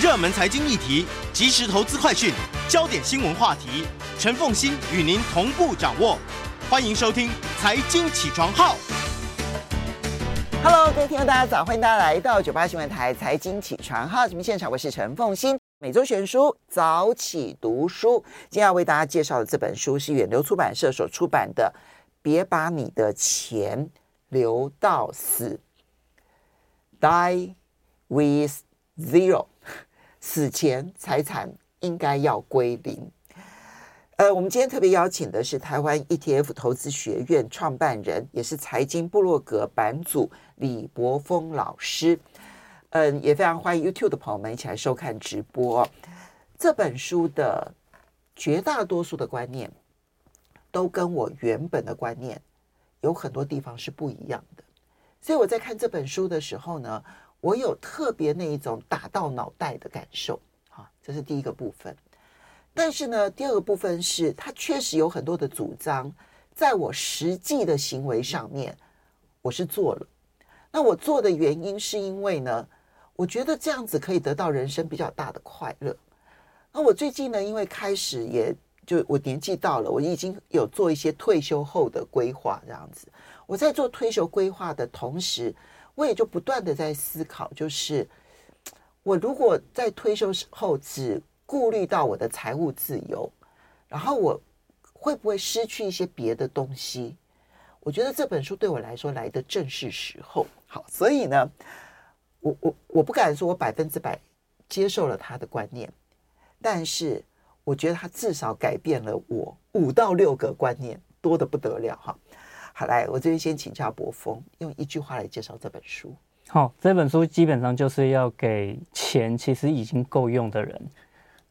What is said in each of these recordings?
热门财经议题、即时投资快讯、焦点新闻话题，陈凤欣与您同步掌握。欢迎收听《财经起床号》。Hello，各位听众，大家早！欢迎大家来到九八新闻台《财经起床号》节目现场，我是陈凤欣。每周选书，早起读书。今天要为大家介绍的这本书是远流出版社所出版的《别把你的钱留到死》，Die with Zero。死前财产应该要归零。呃，我们今天特别邀请的是台湾 ETF 投资学院创办人，也是财经部落格版主李博峰老师。嗯、也非常欢迎 YouTube 的朋友们一起来收看直播。这本书的绝大多数的观念，都跟我原本的观念有很多地方是不一样的。所以我在看这本书的时候呢，我有特别那一种打到脑袋的感受，哈，这是第一个部分。但是呢，第二个部分是它确实有很多的主张，在我实际的行为上面，我是做了。那我做的原因是因为呢，我觉得这样子可以得到人生比较大的快乐。那我最近呢，因为开始也就我年纪到了，我已经有做一些退休后的规划，这样子。我在做退休规划的同时。我也就不断的在思考，就是我如果在退休后只顾虑到我的财务自由，然后我会不会失去一些别的东西？我觉得这本书对我来说来的正是时候。好，所以呢，我我我不敢说我百分之百接受了他的观念，但是我觉得他至少改变了我五到六个观念，多得不得了哈。好，来，我这边先请教博峰，用一句话来介绍这本书。好，这本书基本上就是要给钱其实已经够用的人，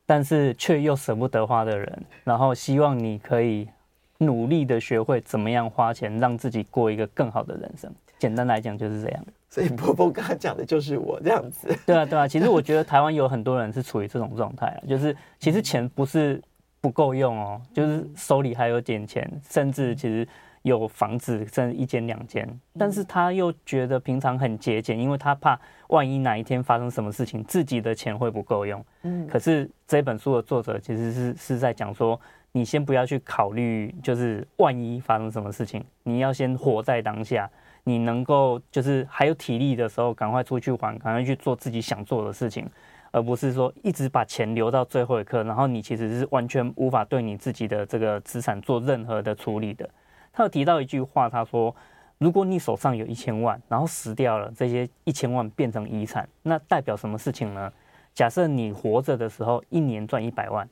但是却又舍不得花的人，然后希望你可以努力的学会怎么样花钱，让自己过一个更好的人生。简单来讲就是这样。所以博峰刚刚讲的就是我这样子。对啊，对啊。其实我觉得台湾有很多人是处于这种状态啊，就是其实钱不是不够用哦，就是手里还有点钱，甚至其实。有房子，甚至一间两间，但是他又觉得平常很节俭，因为他怕万一哪一天发生什么事情，自己的钱会不够用。嗯，可是这本书的作者其实是是在讲说，你先不要去考虑，就是万一发生什么事情，你要先活在当下，你能够就是还有体力的时候，赶快出去玩，赶快去做自己想做的事情，而不是说一直把钱留到最后一刻，然后你其实是完全无法对你自己的这个资产做任何的处理的。他有提到一句话，他说：“如果你手上有一千万，然后死掉了，这些一千万变成遗产，那代表什么事情呢？假设你活着的时候一年赚一百万，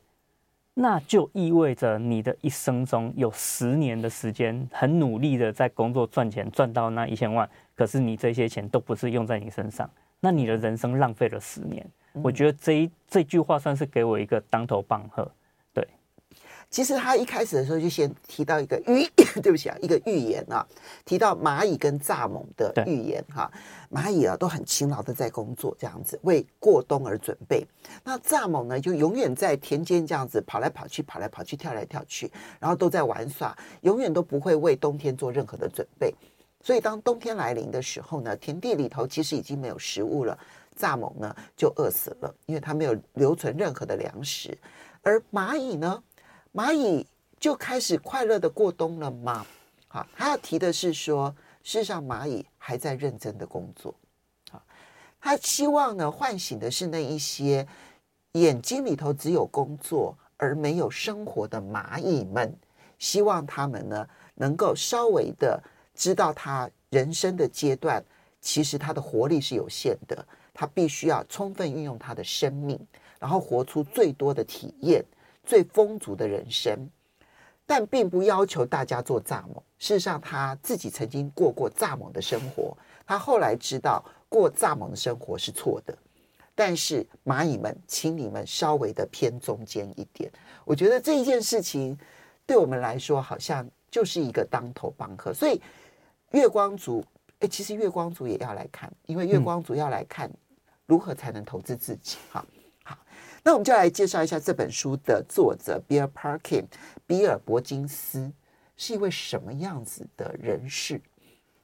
那就意味着你的一生中有十年的时间很努力的在工作赚钱，赚到那一千万，可是你这些钱都不是用在你身上，那你的人生浪费了十年。我觉得这一这句话算是给我一个当头棒喝。”其实他一开始的时候就先提到一个预，对不起啊，一个预言啊，提到蚂蚁跟蚱蜢的预言哈。蚂蚁啊都很勤劳的在工作，这样子为过冬而准备。那蚱蜢呢就永远在田间这样子跑来跑去，跑来跑去，跳来跳去，然后都在玩耍，永远都不会为冬天做任何的准备。所以当冬天来临的时候呢，田地里头其实已经没有食物了，蚱蜢呢就饿死了，因为它没有留存任何的粮食。而蚂蚁呢？蚂蚁就开始快乐的过冬了吗？好，他要提的是说，事实上蚂蚁还在认真的工作。好，他希望呢，唤醒的是那一些眼睛里头只有工作而没有生活的蚂蚁们，希望他们呢能够稍微的知道他人生的阶段，其实他的活力是有限的，他必须要充分运用他的生命，然后活出最多的体验、最丰足的人生。但并不要求大家做蚱蜢。事实上，他自己曾经过过蚱蜢的生活。他后来知道过蚱蜢的生活是错的。但是蚂蚁们，请你们稍微的偏中间一点。我觉得这一件事情对我们来说，好像就是一个当头棒喝。所以月光族，哎，其实月光族也要来看，因为月光族要来看如何才能投资自己。哈、那我们就来介绍一下这本书的作者比尔·帕金，比尔·伯金斯是一位什么样子的人士？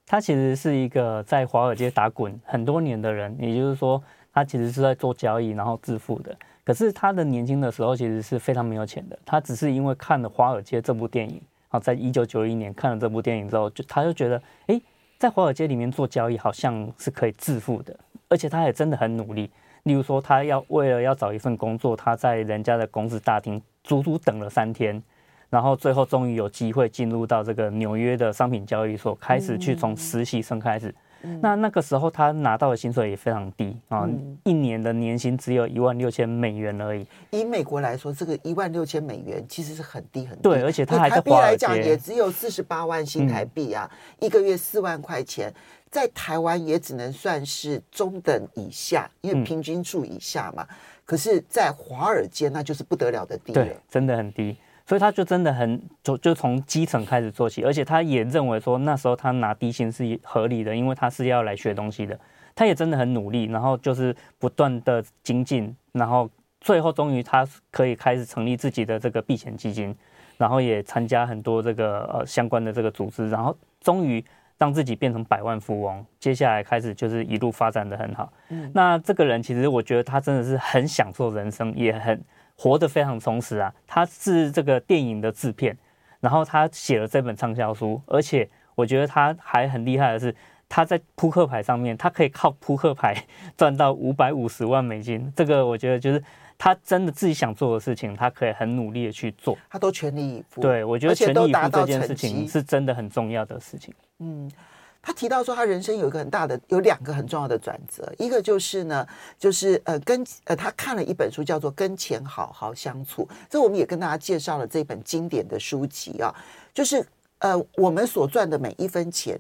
他其实是一个在华尔街打滚很多年的人，也就是说，他其实是在做交易然后致富的。可是他的年轻的时候其实是非常没有钱的。他只是因为看了《华尔街》这部电影，好，在一九九一年看了这部电影之后，就他就觉得，诶，在华尔街里面做交易好像是可以致富的，而且他也真的很努力。例如说，他要为了要找一份工作，他在人家的公司大厅足足等了三天，然后最后终于有机会进入到这个纽约的商品交易所，开始去从实习生开始。那那个时候他拿到的薪水也非常低啊，一年的年薪只有一万六千美元而已。以美国来说，这个一万六千美元其实是很低很低。对，而且他还在华尔街来讲也只有四十八万新台币啊，一个月四万块钱。在台湾也只能算是中等以下，因为平均数以下嘛。嗯、可是，在华尔街那就是不得了的低了，对，真的很低。所以他就真的很就就从基层开始做起，而且他也认为说那时候他拿低薪是合理的，因为他是要来学东西的。他也真的很努力，然后就是不断的精进，然后最后终于他可以开始成立自己的这个避险基金，然后也参加很多这个呃相关的这个组织，然后终于。让自己变成百万富翁，接下来开始就是一路发展的很好。嗯，那这个人其实我觉得他真的是很享受人生，也很活得非常充实啊。他是这个电影的制片，然后他写了这本畅销书，而且我觉得他还很厉害的是，他在扑克牌上面，他可以靠扑克牌 赚到五百五十万美金。这个我觉得就是。他真的自己想做的事情，他可以很努力的去做，他都全力以赴。对，我觉得全力以赴这件事情是真的很重要的事情。嗯，他提到说，他人生有一个很大的，有两个很重要的转折，一个就是呢，就是呃，跟呃，他看了一本书叫做《跟钱好好相处》，这我们也跟大家介绍了这本经典的书籍啊，就是呃，我们所赚的每一分钱，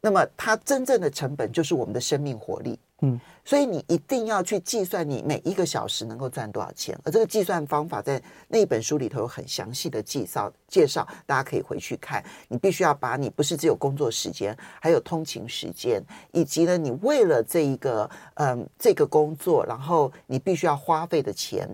那么它真正的成本就是我们的生命活力。嗯，所以你一定要去计算你每一个小时能够赚多少钱，而这个计算方法在那本书里头有很详细的介绍介绍，大家可以回去看。你必须要把你不是只有工作时间，还有通勤时间，以及呢，你为了这一个嗯这个工作，然后你必须要花费的钱，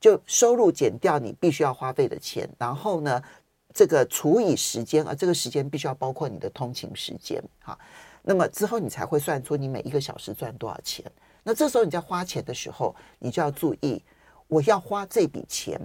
就收入减掉你必须要花费的钱，然后呢，这个除以时间，啊这个时间必须要包括你的通勤时间，哈。那么之后你才会算出你每一个小时赚多少钱。那这时候你在花钱的时候，你就要注意，我要花这笔钱，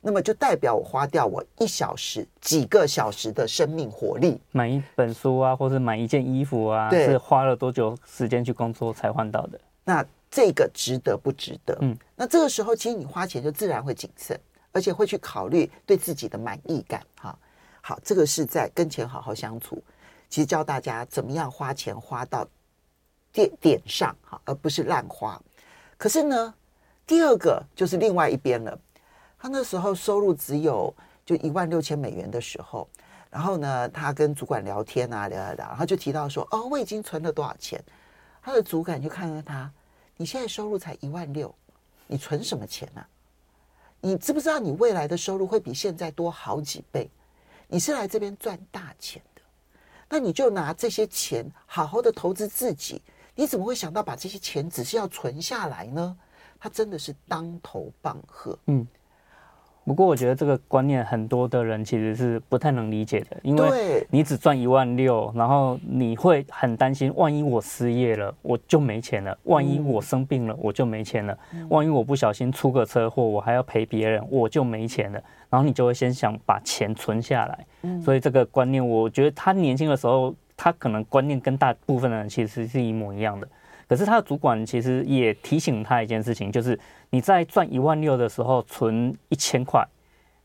那么就代表我花掉我一小时、几个小时的生命活力。买一本书啊，或是买一件衣服啊，是花了多久时间去工作才换到的？那这个值得不值得？嗯，那这个时候其实你花钱就自然会谨慎，而且会去考虑对自己的满意感。哈，好，这个是在跟钱好好相处。其实教大家怎么样花钱花到点点上哈，而不是乱花。可是呢，第二个就是另外一边了。他那时候收入只有就一万六千美元的时候，然后呢，他跟主管聊天啊，聊聊聊，然后就提到说：“哦，我已经存了多少钱？”他的主管就看看他：“你现在收入才一万六，你存什么钱啊？你知不知道你未来的收入会比现在多好几倍？你是来这边赚大钱的。”那你就拿这些钱好好的投资自己，你怎么会想到把这些钱只是要存下来呢？他真的是当头棒喝。嗯。不过我觉得这个观念很多的人其实是不太能理解的，因为你只赚一万六，然后你会很担心，万一我失业了，我就没钱了；万一我生病了，我就没钱了；万一我不小心出个车祸，我还要赔别人，我就没钱了。然后你就会先想把钱存下来。所以这个观念，我觉得他年轻的时候，他可能观念跟大部分的人其实是一模一样的。可是他的主管其实也提醒他一件事情，就是你在赚一万六的时候存一千块，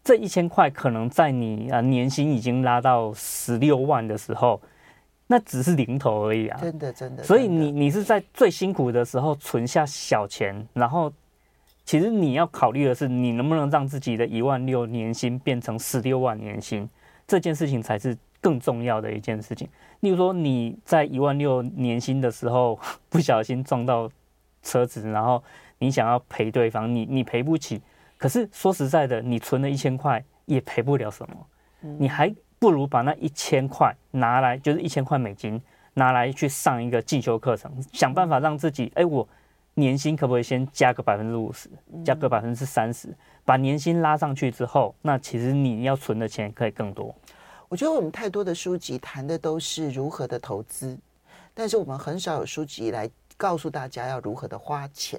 这一千块可能在你啊年薪已经拉到十六万的时候，那只是零头而已啊！真的真的。所以你你是在最辛苦的时候存下小钱，然后其实你要考虑的是，你能不能让自己的一万六年薪变成十六万年薪，这件事情才是更重要的一件事情。例如说你在一万六年薪的时候 不小心撞到车子，然后你想要赔对方，你你赔不起。可是说实在的，你存了一千块也赔不了什么，你还不如把那一千块拿来，就是一千块美金拿来去上一个进修课程，想办法让自己，哎，我年薪可不可以先加个百分之五十，加个百分之三十，把年薪拉上去之后，那其实你要存的钱可以更多。我觉得我们太多的书籍谈的都是如何的投资，但是我们很少有书籍来告诉大家要如何的花钱。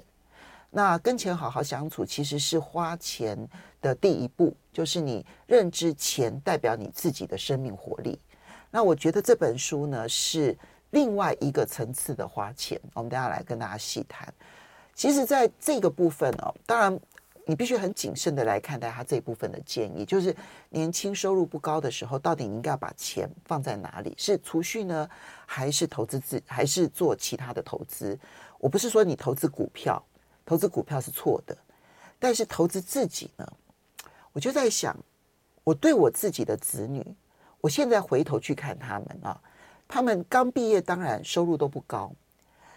那跟钱好好相处，其实是花钱的第一步，就是你认知钱代表你自己的生命活力。那我觉得这本书呢，是另外一个层次的花钱。我们等下来跟大家细谈。其实，在这个部分哦，当然你必须很谨慎的来看待他这一部分的建议，就是年轻收入不高的时候，到底你应该要把钱放在哪里？是储蓄呢，还是投资自，还是做其他的投资？我不是说你投资股票。投资股票是错的，但是投资自己呢？我就在想，我对我自己的子女，我现在回头去看他们啊，他们刚毕业，当然收入都不高，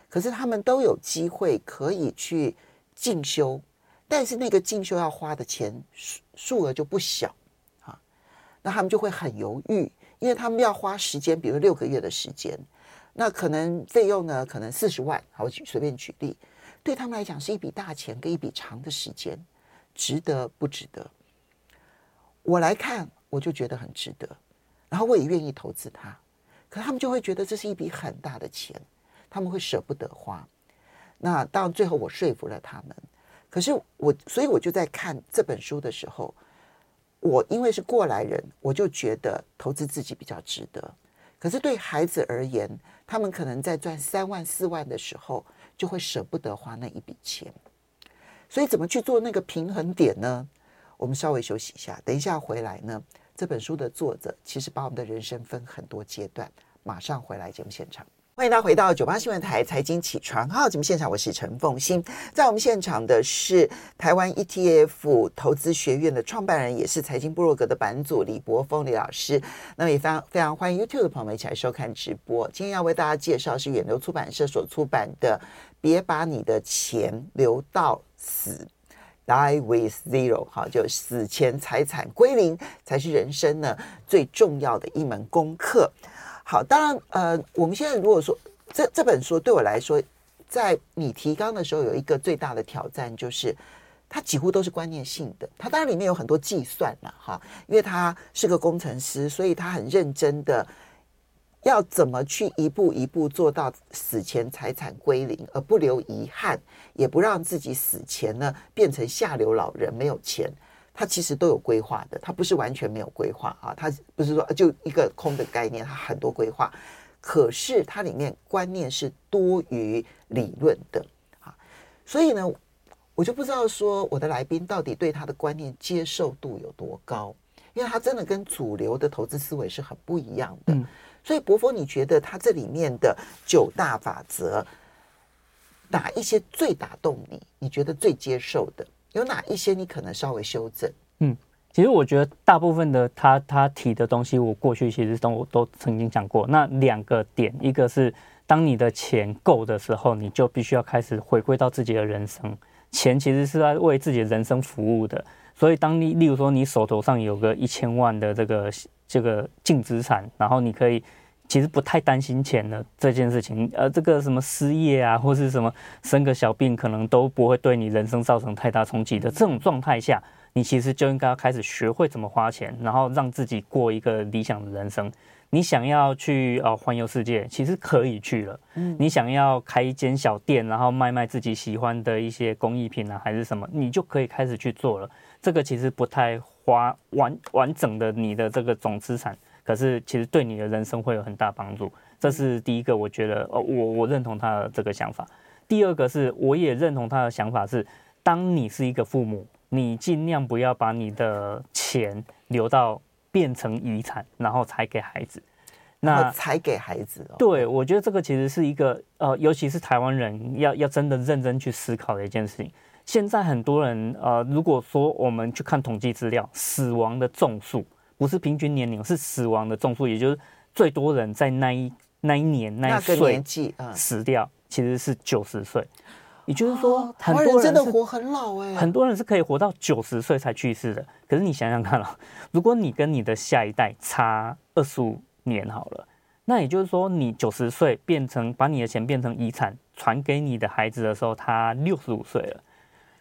可是他们都有机会可以去进修，但是那个进修要花的钱数数额就不小啊，那他们就会很犹豫，因为他们要花时间，比如六个月的时间，那可能费用呢，可能四十万，好，我随便举例。对他们来讲是一笔大钱跟一笔长的时间，值得不值得？我来看，我就觉得很值得，然后我也愿意投资它。可他们就会觉得这是一笔很大的钱，他们会舍不得花。那当然最后我说服了他们。可是我，所以我就在看这本书的时候，我因为是过来人，我就觉得投资自己比较值得。可是对孩子而言，他们可能在赚三万四万的时候，就会舍不得花那一笔钱，所以怎么去做那个平衡点呢？我们稍微休息一下，等一下回来呢。这本书的作者其实把我们的人生分很多阶段，马上回来节目现场。欢迎大家回到九八新闻台财经起床号节目现场，我是陈凤欣。在我们现场的是台湾 ETF 投资学院的创办人，也是财经部落格的版主李柏峰李老师。那么也非常非常欢迎 YouTube 的朋友们一起来收看直播。今天要为大家介绍是远流出版社所出版的《别把你的钱留到死》，Die with Zero，好，就死前财产归零才是人生呢最重要的一门功课。好，当然，呃，我们现在如果说这这本书对我来说，在你提纲的时候有一个最大的挑战，就是它几乎都是观念性的。它当然里面有很多计算了，哈，因为他是个工程师，所以他很认真的要怎么去一步一步做到死前财产归零，而不留遗憾，也不让自己死前呢变成下流老人，没有钱。他其实都有规划的，它不是完全没有规划啊，它不是说就一个空的概念，它很多规划，可是它里面观念是多于理论的啊，所以呢，我就不知道说我的来宾到底对他的观念接受度有多高，因为他真的跟主流的投资思维是很不一样的。嗯、所以柏锋，你觉得他这里面的九大法则，哪一些最打动你？你觉得最接受的？有哪一些你可能稍微修正？嗯，其实我觉得大部分的他他提的东西，我过去其实都都曾经讲过。那两个点，一个是当你的钱够的时候，你就必须要开始回归到自己的人生。钱其实是在为自己的人生服务的。所以，当你例如说你手头上有个一千万的这个这个净资产，然后你可以。其实不太担心钱的这件事情，呃，这个什么失业啊，或是什么生个小病，可能都不会对你人生造成太大冲击的这种状态下，你其实就应该要开始学会怎么花钱，然后让自己过一个理想的人生。你想要去呃环游世界，其实可以去了。嗯，你想要开一间小店，然后卖卖自己喜欢的一些工艺品啊，还是什么，你就可以开始去做了。这个其实不太花完完整的你的这个总资产。可是，其实对你的人生会有很大帮助，这是第一个。我觉得，哦，我我认同他的这个想法。第二个是，我也认同他的想法是，当你是一个父母，你尽量不要把你的钱留到变成遗产，然后才给孩子。那才给孩子哦。对，我觉得这个其实是一个呃，尤其是台湾人要要真的认真去思考的一件事情。现在很多人呃，如果说我们去看统计资料，死亡的总数不是平均年龄，是死亡的总数，也就是最多人在那一那一年那一岁年纪啊死掉，其实是九十岁。也就是说，很多人真的活很老哎，很多人是可以活到九十岁才去世的。可是你想想看啊，如果你跟你的下一代差二十五年好了，那也就是说，你九十岁变成把你的钱变成遗产传给你的孩子的时候，他六十五岁了，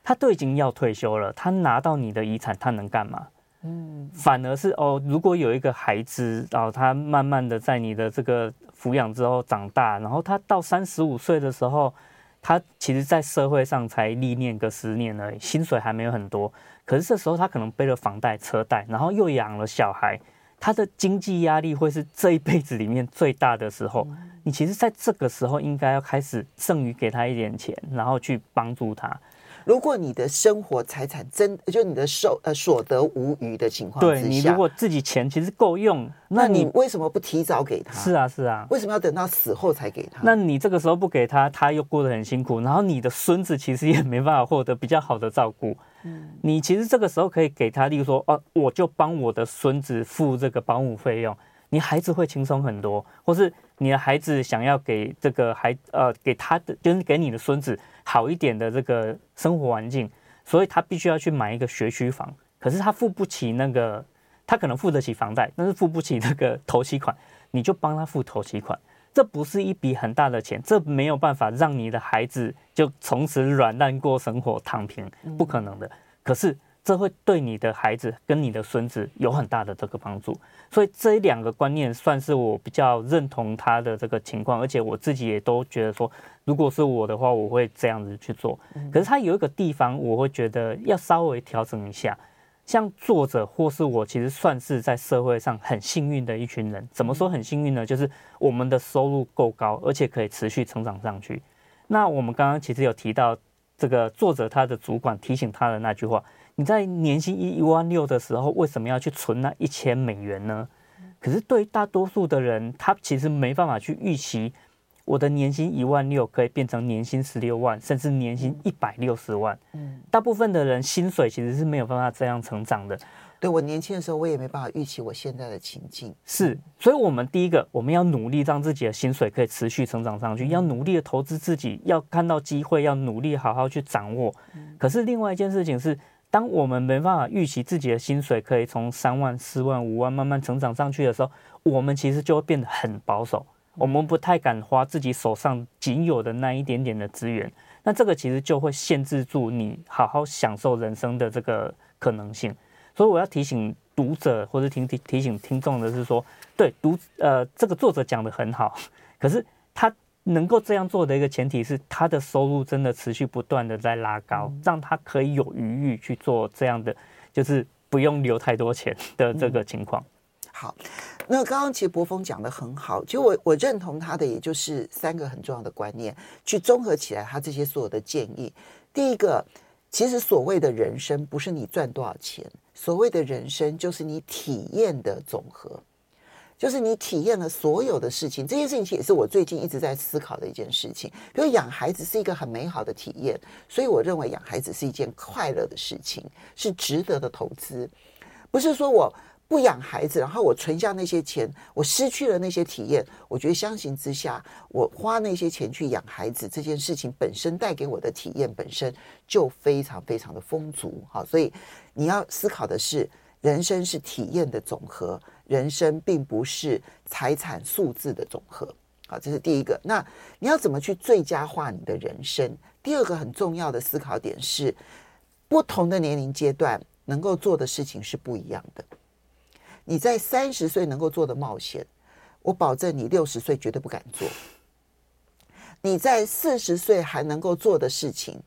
他都已经要退休了，他拿到你的遗产，他能干嘛？嗯，反而是哦，如果有一个孩子，然后他慢慢的在你的这个抚养之后长大，然后他到三十五岁的时候。他其实，在社会上才历练个十年而已，薪水还没有很多。可是这时候，他可能背了房贷、车贷，然后又养了小孩，他的经济压力会是这一辈子里面最大的时候。你其实，在这个时候，应该要开始剩余给他一点钱，然后去帮助他。如果你的生活财产真就你的收呃所得无余的情况之下，对，你如果自己钱其实够用，那你为什么不提早给他？是啊，是啊，为什么要等到死后才给他？那你这个时候不给他，他又过得很辛苦，然后你的孙子其实也没办法获得比较好的照顾。嗯，你其实这个时候可以给他，例如说，哦，我就帮我的孙子付这个保姆费用，你孩子会轻松很多，或是你的孩子想要给这个孩呃给他的，就是给你的孙子。好一点的这个生活环境，所以他必须要去买一个学区房。可是他付不起那个，他可能付得起房贷，但是付不起那个头期款。你就帮他付头期款，这不是一笔很大的钱，这没有办法让你的孩子就从此软烂过生活，躺平，不可能的。可是。这会对你的孩子跟你的孙子有很大的这个帮助，所以这两个观念算是我比较认同他的这个情况，而且我自己也都觉得说，如果是我的话，我会这样子去做。可是他有一个地方，我会觉得要稍微调整一下。像作者或是我，其实算是在社会上很幸运的一群人。怎么说很幸运呢？就是我们的收入够高，而且可以持续成长上去。那我们刚刚其实有提到这个作者他的主管提醒他的那句话。你在年薪一一万六的时候，为什么要去存那一千美元呢？可是对大多数的人，他其实没办法去预期，我的年薪一万六可以变成年薪十六万，甚至年薪一百六十万。嗯，大部分的人薪水其实是没有办法这样成长的。对，我年轻的时候，我也没办法预期我现在的情境。是，所以我们第一个，我们要努力让自己的薪水可以持续成长上去，要努力的投资自己，要看到机会，要努力好好去掌握。可是另外一件事情是。当我们没办法预期自己的薪水可以从三万、四万、五万慢慢成长上去的时候，我们其实就会变得很保守，我们不太敢花自己手上仅有的那一点点的资源。那这个其实就会限制住你好好享受人生的这个可能性。所以我要提醒读者或者提提提醒听众的是说，对读呃这个作者讲得很好，可是。能够这样做的一个前提是，他的收入真的持续不断的在拉高，让他可以有余裕去做这样的，就是不用留太多钱的这个情况。好，那刚刚其实博峰讲的很好，其实我我认同他的，也就是三个很重要的观念，去综合起来他这些所有的建议。第一个，其实所谓的人生不是你赚多少钱，所谓的人生就是你体验的总和。就是你体验了所有的事情，这件事情也是我最近一直在思考的一件事情。比如养孩子是一个很美好的体验，所以我认为养孩子是一件快乐的事情，是值得的投资。不是说我不养孩子，然后我存下那些钱，我失去了那些体验。我觉得相形之下，我花那些钱去养孩子这件事情本身带给我的体验本身就非常非常的丰足。好，所以你要思考的是，人生是体验的总和。人生并不是财产数字的总和，好，这是第一个。那你要怎么去最佳化你的人生？第二个很重要的思考点是，不同的年龄阶段能够做的事情是不一样的。你在三十岁能够做的冒险，我保证你六十岁绝对不敢做。你在四十岁还能够做的事情，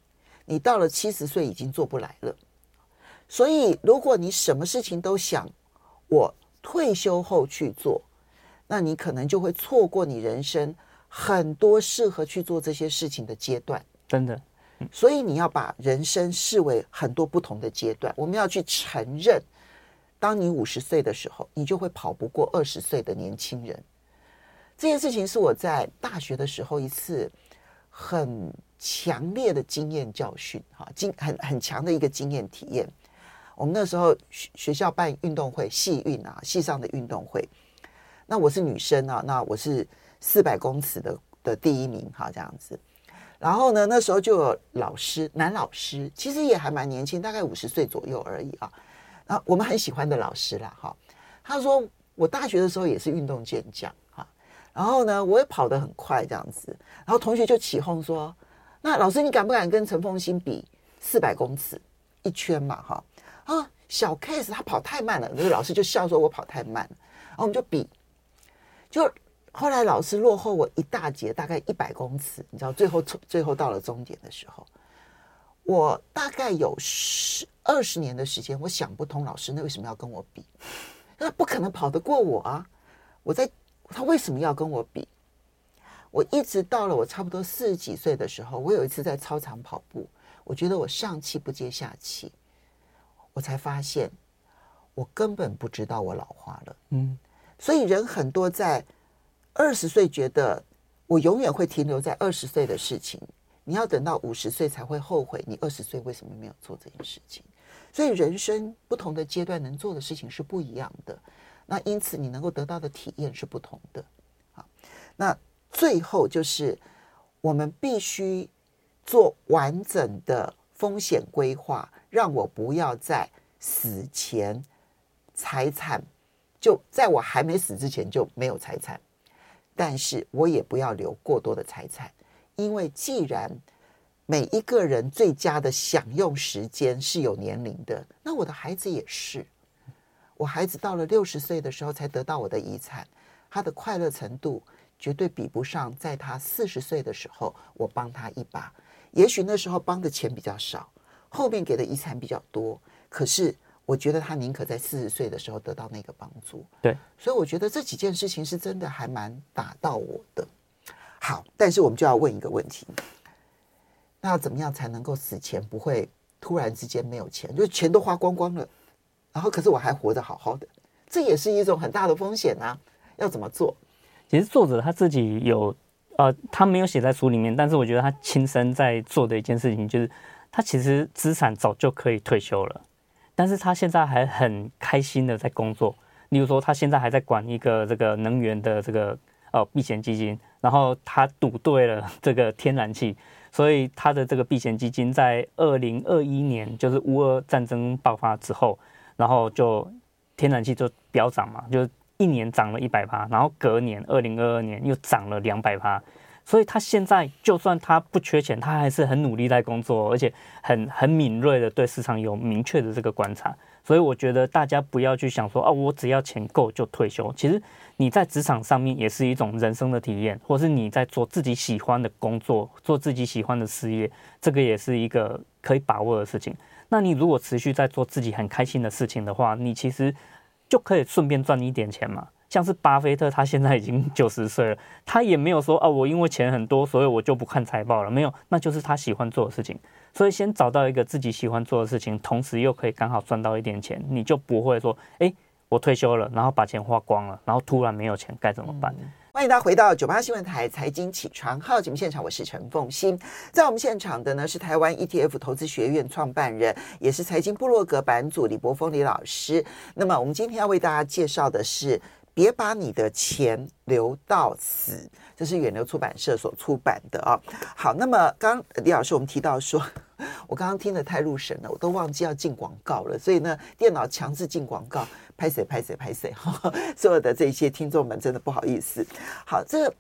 你到了七十岁已经做不来了。所以，如果你什么事情都想，我。退休后去做，那你可能就会错过你人生很多适合去做这些事情的阶段。真的，所以你要把人生视为很多不同的阶段。我们要去承认，当你五十岁的时候，你就会跑不过二十岁的年轻人；这件事情是我在大学的时候一次很强烈的经验教训，哈，经很很强的一个经验体验。我们那时候学学校办运动会，系运啊，系上的运动会。那我是女生啊，那我是四百公尺的的第一名，哈，这样子。然后呢，那时候就有老师，男老师，其实也还蛮年轻，大概五十岁左右而已啊。然后我们很喜欢的老师啦，哈。他说我大学的时候也是运动健将，哈。然后呢，我也跑得很快，这样子。然后同学就起哄说：“那老师，你敢不敢跟陈凤新比四百公尺一圈嘛？”哈。啊，小 case，他跑太慢了，那个老师就笑说：“我跑太慢了。”然后我们就比，就后来老师落后我一大截，大概一百公尺。你知道，最后最后到了终点的时候，我大概有十二十年的时间，我想不通老师那为什么要跟我比？那不可能跑得过我啊！我在他为什么要跟我比？我一直到了我差不多四十几岁的时候，我有一次在操场跑步，我觉得我上气不接下气。我才发现，我根本不知道我老化了。嗯，所以人很多在二十岁觉得我永远会停留在二十岁的事情，你要等到五十岁才会后悔你二十岁为什么没有做这件事情。所以人生不同的阶段能做的事情是不一样的，那因此你能够得到的体验是不同的。好，那最后就是我们必须做完整的风险规划。让我不要在死前财产，就在我还没死之前就没有财产，但是我也不要留过多的财产，因为既然每一个人最佳的享用时间是有年龄的，那我的孩子也是，我孩子到了六十岁的时候才得到我的遗产，他的快乐程度绝对比不上在他四十岁的时候我帮他一把，也许那时候帮的钱比较少。后面给的遗产比较多，可是我觉得他宁可在四十岁的时候得到那个帮助。对，所以我觉得这几件事情是真的还蛮打到我的。好，但是我们就要问一个问题：那要怎么样才能够死前不会突然之间没有钱，就是钱都花光光了，然后可是我还活得好好的？这也是一种很大的风险啊！要怎么做？其实作者他自己有呃，他没有写在书里面，但是我觉得他亲身在做的一件事情就是。他其实资产早就可以退休了，但是他现在还很开心的在工作。例如说，他现在还在管一个这个能源的这个呃避险基金，然后他赌对了 这个天然气，所以他的这个避险基金在二零二一年就是乌俄战争爆发之后，然后就天然气就飙涨嘛，就一年涨了一百趴，然后隔年二零二二年又涨了两百趴。所以他现在就算他不缺钱，他还是很努力在工作，而且很很敏锐的对市场有明确的这个观察。所以我觉得大家不要去想说啊，我只要钱够就退休。其实你在职场上面也是一种人生的体验，或是你在做自己喜欢的工作，做自己喜欢的事业，这个也是一个可以把握的事情。那你如果持续在做自己很开心的事情的话，你其实就可以顺便赚一点钱嘛。像是巴菲特，他现在已经九十岁了，他也没有说啊，我因为钱很多，所以我就不看财报了。没有，那就是他喜欢做的事情。所以先找到一个自己喜欢做的事情，同时又可以刚好赚到一点钱，你就不会说，哎，我退休了，然后把钱花光了，然后突然没有钱该怎么办？嗯，欢迎大家回到九八新闻台财经起床号节目现场，我是陈凤欣。在我们现场的呢是台湾 ETF 投资学院创办人，也是财经部落格版主李柏峰李老师。那么我们今天要为大家介绍的是。别把你的钱留到死，这是远流出版社所出版的啊。好，那么刚李老师我们提到说，我刚刚听得太入神了，我都忘记要进广告了，所以呢，电脑强制进广告，拍谁拍谁拍谁，所有的这些听众们真的不好意思。好，这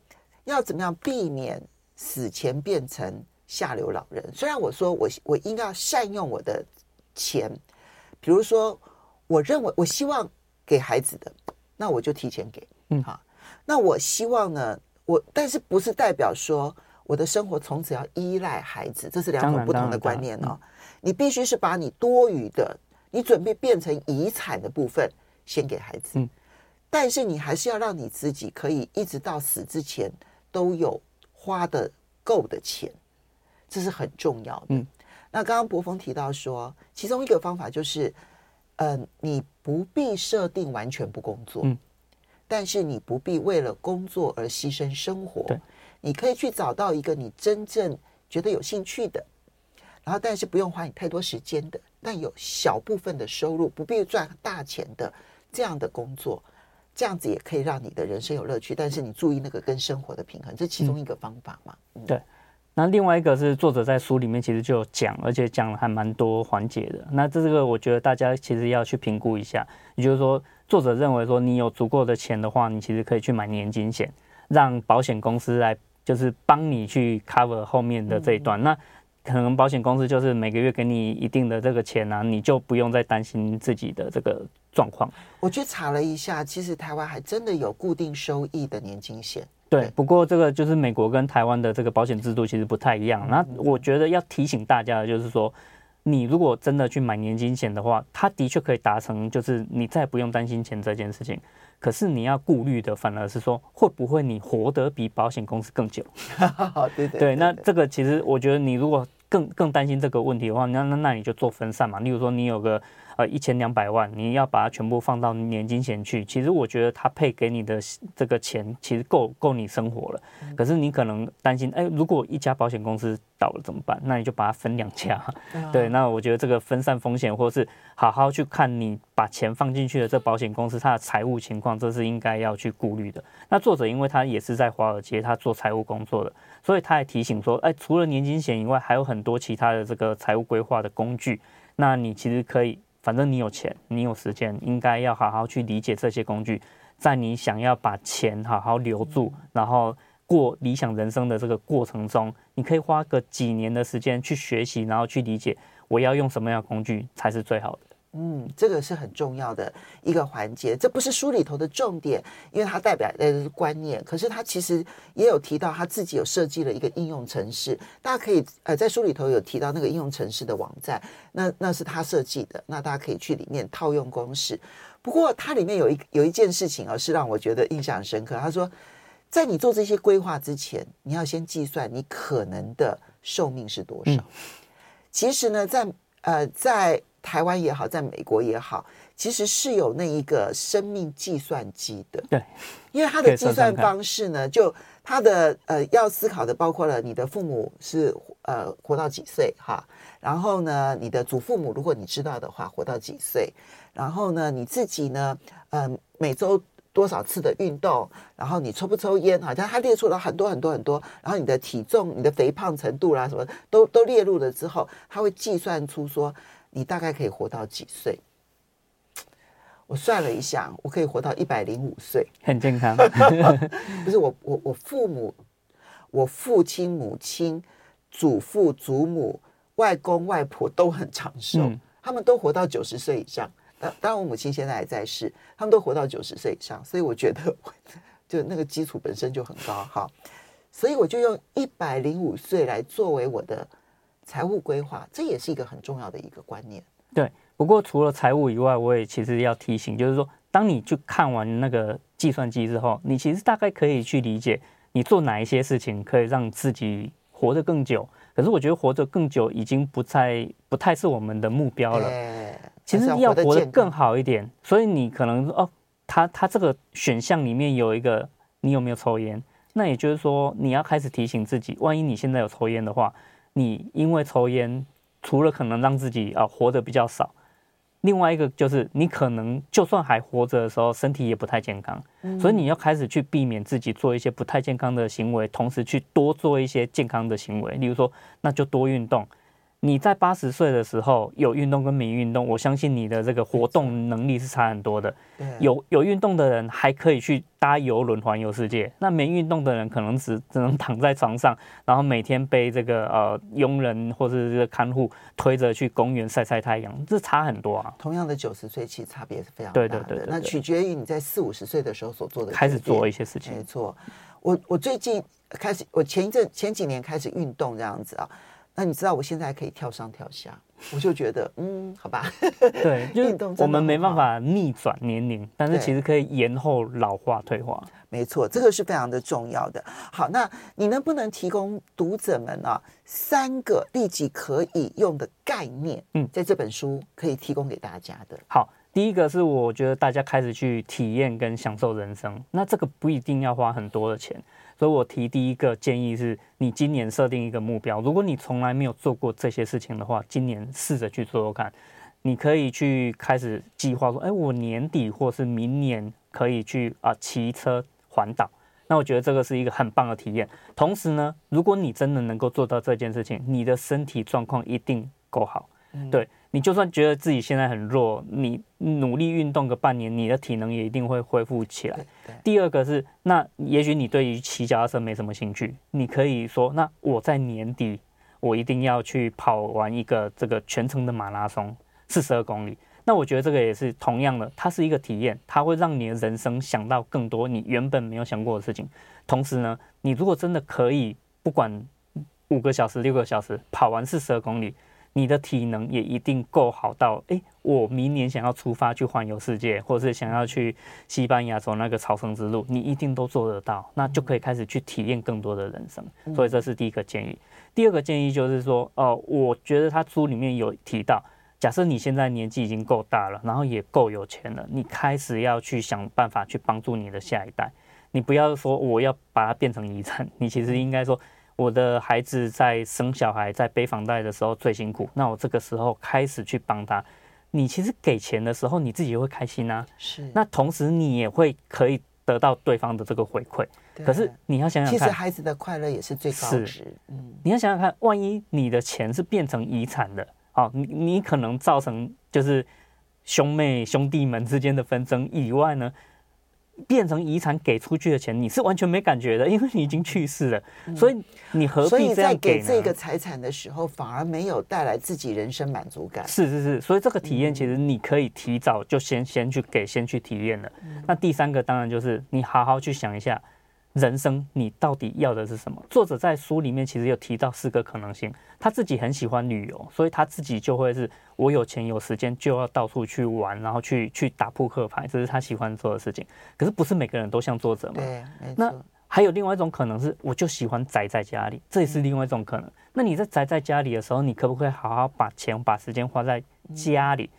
要怎么样避免死前变成下流老人？虽然我说我我应该要善用我的钱，比如说，我认为我希望给孩子的。那我就提前给，嗯，好。那我希望呢，我但是不是代表说我的生活从此要依赖孩子，这是两种不同的观念哦。你必须是把你多余的，你准备变成遗产的部分先给孩子，嗯，但是你还是要让你自己可以一直到死之前都有花的够的钱，这是很重要的。嗯，那刚刚博峰提到说，其中一个方法就是。嗯、呃，你不必设定完全不工作，嗯，但是你不必为了工作而牺牲生活。对，你可以去找到一个你真正觉得有兴趣的，然后但是不用花你太多时间的，但有小部分的收入，不必赚大钱的这样的工作，这样子也可以让你的人生有乐趣。但是你注意那个跟生活的平衡，这其中一个方法嘛。嗯，对。那另外一个是作者在书里面其实就有讲，而且讲了还蛮多环节的。那这个我觉得大家其实要去评估一下。也就是说，作者认为说你有足够的钱的话，你其实可以去买年金险，让保险公司来就是帮你去 cover 后面的这一段。那可能保险公司就是每个月给你一定的这个钱啊，你就不用再担心自己的这个状况。我去查了一下，其实台湾还真的有固定收益的年金险。对，不过这个就是美国跟台湾的这个保险制度其实不太一样。那我觉得要提醒大家的就是说，你如果真的去买年金险的话，它的确可以达成就是你再不用担心钱这件事情。可是你要顾虑的反而是说，会不会你活得比保险公司更久？对对对，那这个其实我觉得你如果更更担心这个问题的话，那那那你就做分散嘛。例如说你有个。呃，一千两百万，你要把它全部放到年金险去。其实我觉得他配给你的这个钱，其实够够你生活了。可是你可能担心，哎，如果一家保险公司倒了怎么办？那你就把它分两家。对，那我觉得这个分散风险，或是好好去看你把钱放进去的这保险公司它的财务情况，这是应该要去顾虑的。那作者因为他也是在华尔街，他做财务工作的，所以他也提醒说，哎，除了年金险以外，还有很多其他的这个财务规划的工具。那你其实可以。反正你有钱，你有时间，应该要好好去理解这些工具，在你想要把钱好好留住，然后过理想人生的这个过程中，你可以花个几年的时间去学习，然后去理解我要用什么样的工具才是最好的。嗯，这个是很重要的一个环节，这不是书里头的重点，因为它代表的是观念。可是他其实也有提到他自己有设计了一个应用程式，大家可以呃在书里头有提到那个应用程式的网站，那那是他设计的，那大家可以去里面套用公式。不过它里面有一有一件事情啊，是让我觉得印象深刻。他说，在你做这些规划之前，你要先计算你可能的寿命是多少。嗯、其实呢，在呃在台湾也好，在美国也好，其实是有那一个生命计算机的。对，因为它的计算方式呢，就它的呃要思考的包括了你的父母是呃活到几岁哈，然后呢，你的祖父母如果你知道的话活到几岁，然后呢，你自己呢，嗯、呃，每周多少次的运动，然后你抽不抽烟，好像他列出了很多很多很多，然后你的体重、你的肥胖程度啦什么都都列入了之后，他会计算出说。你大概可以活到几岁？我算了一下，我可以活到一百零五岁，很健康。不是我，我我父母，我父亲、母亲、祖父、祖母、外公、外婆都很长寿，嗯、他们都活到九十岁以上。当当然，我母亲现在还在世，他们都活到九十岁以上，所以我觉得，就那个基础本身就很高哈。所以我就用一百零五岁来作为我的。财务规划，这也是一个很重要的一个观念。对，不过除了财务以外，我也其实要提醒，就是说，当你去看完那个计算机之后，你其实大概可以去理解，你做哪一些事情可以让自己活得更久。可是我觉得活得更久已经不再不太是我们的目标了。欸、其实要活得更好一点，所以你可能哦，他他这个选项里面有一个，你有没有抽烟？那也就是说，你要开始提醒自己，万一你现在有抽烟的话。你因为抽烟，除了可能让自己啊活得比较少，另外一个就是你可能就算还活着的时候，身体也不太健康，所以你要开始去避免自己做一些不太健康的行为，同时去多做一些健康的行为，例如说，那就多运动。你在八十岁的时候有运动跟没运动，我相信你的这个活动能力是差很多的。有有运动的人还可以去搭游轮环游世界，那没运动的人可能只只能躺在床上，然后每天被这个呃佣人或者这个看护推着去公园晒晒太阳，这差很多啊。同样的九十岁，其实差别是非常大的。对对对，对，那取决于你在四五十岁的时候所做的，开始做一些事情。没错，我我最近开始，我前一阵前几年开始运动这样子啊。那你知道我现在还可以跳上跳下，我就觉得嗯，好吧。对，运动我们没办法逆转年龄，但是其实可以延后老化退化。没错，这个是非常的重要的。好，那你能不能提供读者们啊三个立即可以用的概念？嗯，在这本书可以提供给大家的。好，第一个是我觉得大家开始去体验跟享受人生，那这个不一定要花很多的钱，所以我提第一个建议是，你今年设定一个目标，如果你从来没有做过这些事情的话，今年试着去做做看。你可以去开始计划说，哎，我年底或是明年可以去啊骑车环岛。那我觉得这个是一个很棒的体验。同时呢，如果你真的能够做到这件事情，你的身体状况一定够好。嗯、对，你就算觉得自己现在很弱，你努力运动个半年，你的体能也一定会恢复起来。第二个是，那也许你对于骑脚踏车没什么兴趣，你可以说，那我在年底我一定要去跑完一个这个全程的马拉松。四十二公里，那我觉得这个也是同样的，它是一个体验，它会让你的人生想到更多你原本没有想过的事情。同时呢，你如果真的可以不管五个小时、六个小时跑完四十二公里，你的体能也一定够好到，诶，我明年想要出发去环游世界，或者是想要去西班牙走那个朝圣之路，你一定都做得到，那就可以开始去体验更多的人生。所以这是第一个建议。第二个建议就是说，哦，我觉得他书里面有提到。假设你现在年纪已经够大了，然后也够有钱了，你开始要去想办法去帮助你的下一代。你不要说我要把它变成遗产，你其实应该说，我的孩子在生小孩、在背房贷的时候最辛苦，那我这个时候开始去帮他。你其实给钱的时候，你自己也会开心啊。是。那同时你也会可以得到对方的这个回馈。可是你要想想看，其实孩子的快乐也是最高值。嗯。你要想想看，万一你的钱是变成遗产的。哦，你你可能造成就是兄妹兄弟们之间的纷争以外呢，变成遗产给出去的钱，你是完全没感觉的，因为你已经去世了，嗯、所以你何必这样给？所以在给这个财产的时候，反而没有带来自己人生满足感。是是是，所以这个体验其实你可以提早就先先去给，先去体验了。嗯、那第三个当然就是你好好去想一下。人生你到底要的是什么？作者在书里面其实有提到四个可能性。他自己很喜欢旅游，所以他自己就会是我有钱有时间就要到处去玩，然后去去打扑克牌，这是他喜欢做的事情。可是不是每个人都像作者嘛？对，那还有另外一种可能是，我就喜欢宅在家里，这也是另外一种可能。嗯、那你在宅在家里的时候，你可不可以好好把钱把时间花在家里？嗯、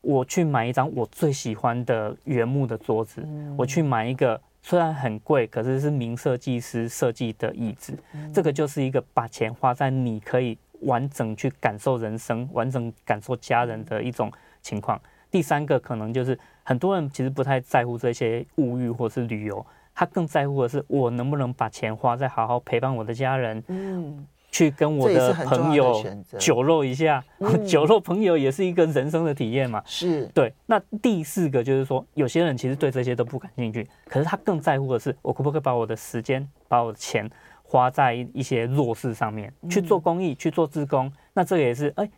我去买一张我最喜欢的原木的桌子，嗯、我去买一个。虽然很贵，可是是名设计师设计的椅子，嗯、这个就是一个把钱花在你可以完整去感受人生、完整感受家人的一种情况。第三个可能就是很多人其实不太在乎这些物欲或是旅游，他更在乎的是我能不能把钱花在好好陪伴我的家人。嗯。去跟我的朋友酒肉一下，嗯、酒肉朋友也是一个人生的体验嘛。是对。那第四个就是说，有些人其实对这些都不感兴趣，可是他更在乎的是，我可不可以把我的时间、把我的钱花在一些弱势上面，去做公益、去做自工。那这个也是，哎，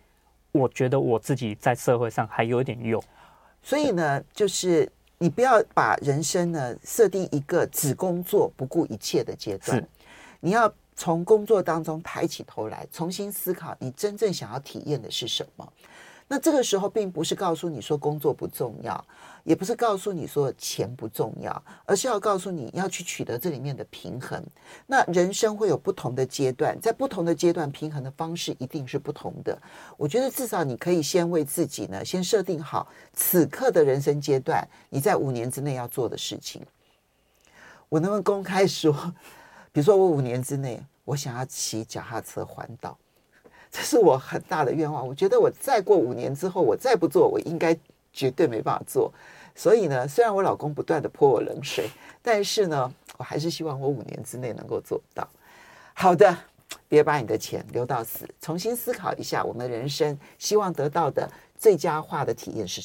我觉得我自己在社会上还有一点用。所以呢，就是你不要把人生呢设定一个只工作不顾一切的阶段，你要。从工作当中抬起头来，重新思考你真正想要体验的是什么。那这个时候，并不是告诉你说工作不重要，也不是告诉你说钱不重要，而是要告诉你要去取得这里面的平衡。那人生会有不同的阶段，在不同的阶段，平衡的方式一定是不同的。我觉得至少你可以先为自己呢，先设定好此刻的人生阶段，你在五年之内要做的事情。我能不能公开说？比如说，我五年之内，我想要骑脚踏车环岛，这是我很大的愿望。我觉得我再过五年之后，我再不做，我应该绝对没办法做。所以呢，虽然我老公不断的泼我冷水，但是呢，我还是希望我五年之内能够做到。好的，别把你的钱留到死，重新思考一下我们人生希望得到的最佳化的体验是。